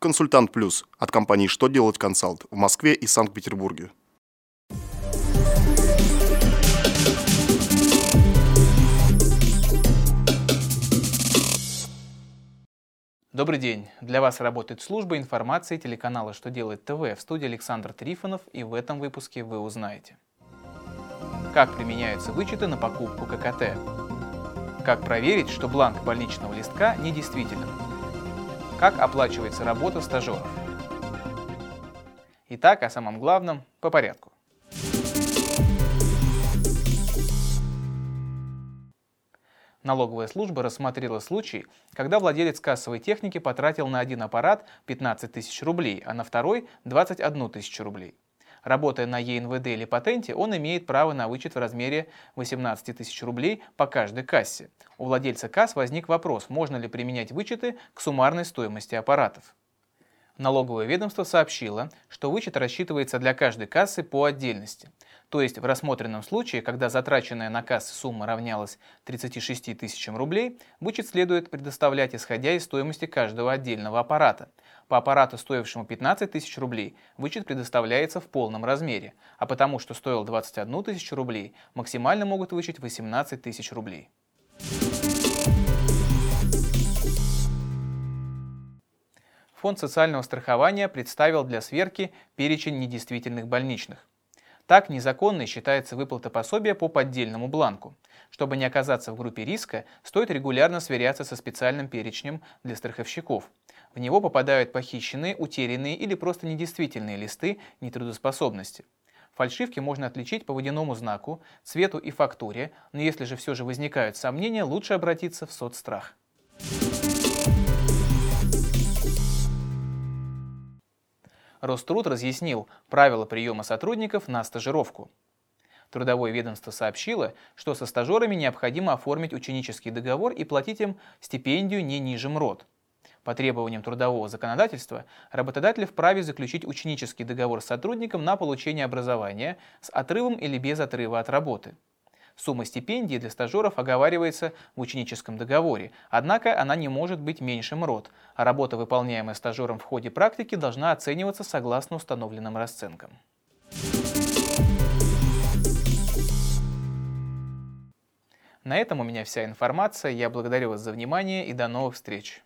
Консультант Плюс от компании «Что делать консалт» в Москве и Санкт-Петербурге. Добрый день! Для вас работает служба информации телеканала «Что делает ТВ» в студии Александр Трифонов и в этом выпуске вы узнаете. Как применяются вычеты на покупку ККТ? Как проверить, что бланк больничного листка недействителен? Как оплачивается работа стажеров? Итак, о самом главном по порядку. Налоговая служба рассмотрела случай, когда владелец кассовой техники потратил на один аппарат 15 тысяч рублей, а на второй – 21 тысячу рублей. Работая на ЕНВД или патенте, он имеет право на вычет в размере 18 тысяч рублей по каждой кассе. У владельца касс возник вопрос, можно ли применять вычеты к суммарной стоимости аппаратов. Налоговое ведомство сообщило, что вычет рассчитывается для каждой кассы по отдельности. То есть в рассмотренном случае, когда затраченная на кассы сумма равнялась 36 тысячам рублей, вычет следует предоставлять исходя из стоимости каждого отдельного аппарата. По аппарату, стоившему 15 тысяч рублей, вычет предоставляется в полном размере, а потому что стоил 21 тысячу рублей, максимально могут вычесть 18 тысяч рублей. Фонд социального страхования представил для сверки перечень недействительных больничных. Так, незаконной считается выплата пособия по поддельному бланку. Чтобы не оказаться в группе риска, стоит регулярно сверяться со специальным перечнем для страховщиков. В него попадают похищенные, утерянные или просто недействительные листы нетрудоспособности. Фальшивки можно отличить по водяному знаку, цвету и фактуре, но если же все же возникают сомнения, лучше обратиться в соцстрах. Роструд разъяснил правила приема сотрудников на стажировку. Трудовое ведомство сообщило, что со стажерами необходимо оформить ученический договор и платить им стипендию не ниже МРОД. По требованиям трудового законодательства работодатель вправе заключить ученический договор с сотрудником на получение образования с отрывом или без отрыва от работы. Сумма стипендии для стажеров оговаривается в ученическом договоре, однако она не может быть меньше МРОД, а работа, выполняемая стажером в ходе практики, должна оцениваться согласно установленным расценкам. На этом у меня вся информация. Я благодарю вас за внимание и до новых встреч.